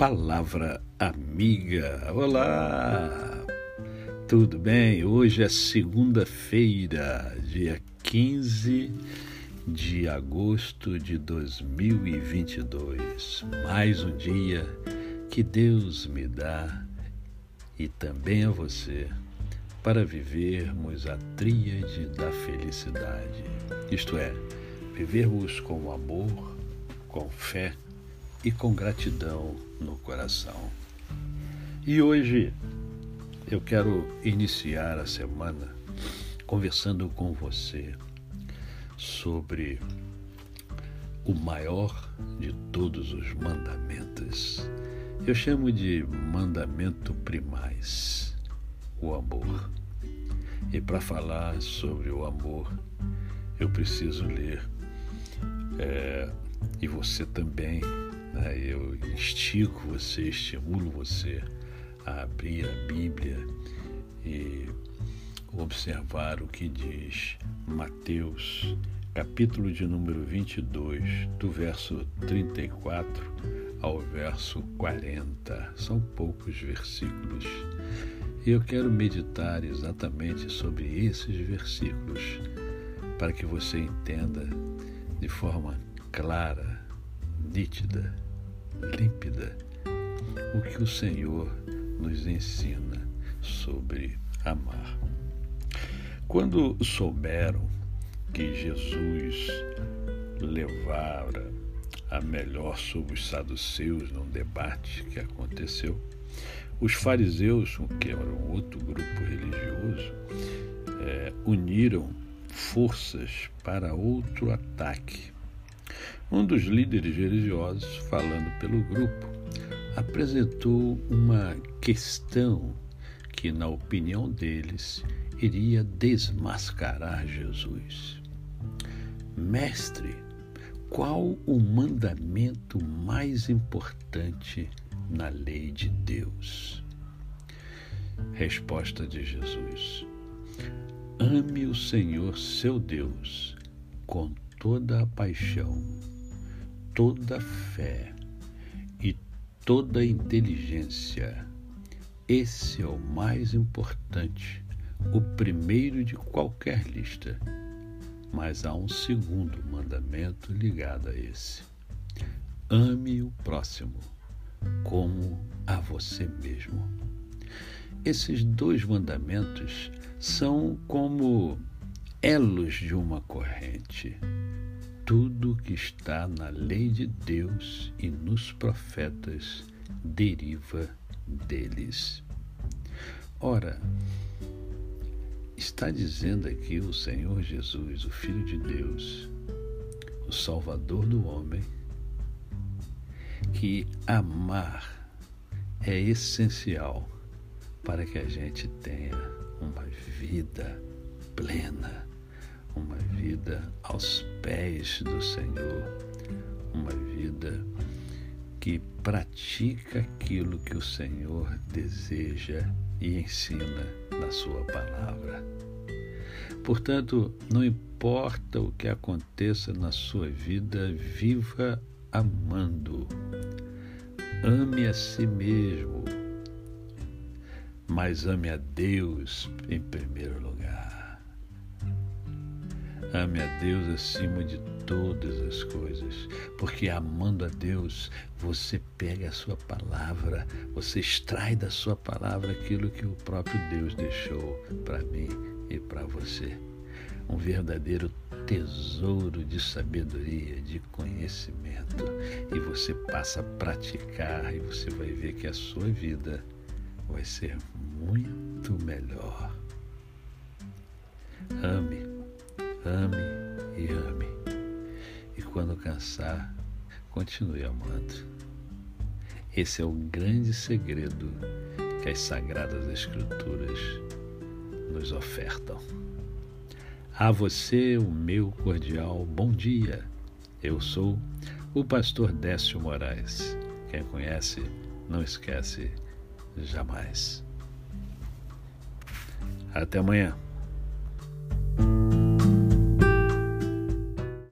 Palavra Amiga. Olá! Tudo bem? Hoje é segunda-feira, dia 15 de agosto de 2022. Mais um dia que Deus me dá e também a você para vivermos a tríade da felicidade. Isto é, vivermos com amor, com fé e com gratidão no coração. E hoje eu quero iniciar a semana conversando com você sobre o maior de todos os mandamentos. Eu chamo de mandamento primais, o amor. E para falar sobre o amor, eu preciso ler, é, e você também né? Eu instigo você, estimulo você a abrir a Bíblia e observar o que diz Mateus, capítulo de número 22, do verso 34 ao verso 40. São poucos versículos. E eu quero meditar exatamente sobre esses versículos para que você entenda de forma clara, nítida límpida o que o Senhor nos ensina sobre amar. Quando souberam que Jesus levara a melhor sobre os saduceus num debate que aconteceu, os fariseus, que eram outro grupo religioso, é, uniram forças para outro ataque um dos líderes religiosos, falando pelo grupo, apresentou uma questão que, na opinião deles, iria desmascarar Jesus. Mestre, qual o mandamento mais importante na lei de Deus? Resposta de Jesus: Ame o Senhor seu Deus com toda a paixão toda fé e toda inteligência. Esse é o mais importante, o primeiro de qualquer lista. Mas há um segundo mandamento ligado a esse: ame o próximo como a você mesmo. Esses dois mandamentos são como elos de uma corrente tudo que está na lei de Deus e nos profetas deriva deles. Ora, está dizendo aqui o Senhor Jesus, o Filho de Deus, o Salvador do homem, que amar é essencial para que a gente tenha uma vida plena vida aos pés do Senhor, uma vida que pratica aquilo que o Senhor deseja e ensina na Sua palavra. Portanto, não importa o que aconteça na sua vida, viva amando. Ame a si mesmo, mas ame a Deus em primeiro lugar. Ame a Deus acima de todas as coisas, porque amando a Deus, você pega a sua palavra, você extrai da sua palavra aquilo que o próprio Deus deixou para mim e para você. Um verdadeiro tesouro de sabedoria, de conhecimento. E você passa a praticar e você vai ver que a sua vida vai ser muito melhor. Ame Ame e ame. E quando cansar, continue amando. Esse é o grande segredo que as Sagradas Escrituras nos ofertam. A você o meu cordial bom dia. Eu sou o pastor Décio Moraes. Quem conhece, não esquece jamais. Até amanhã.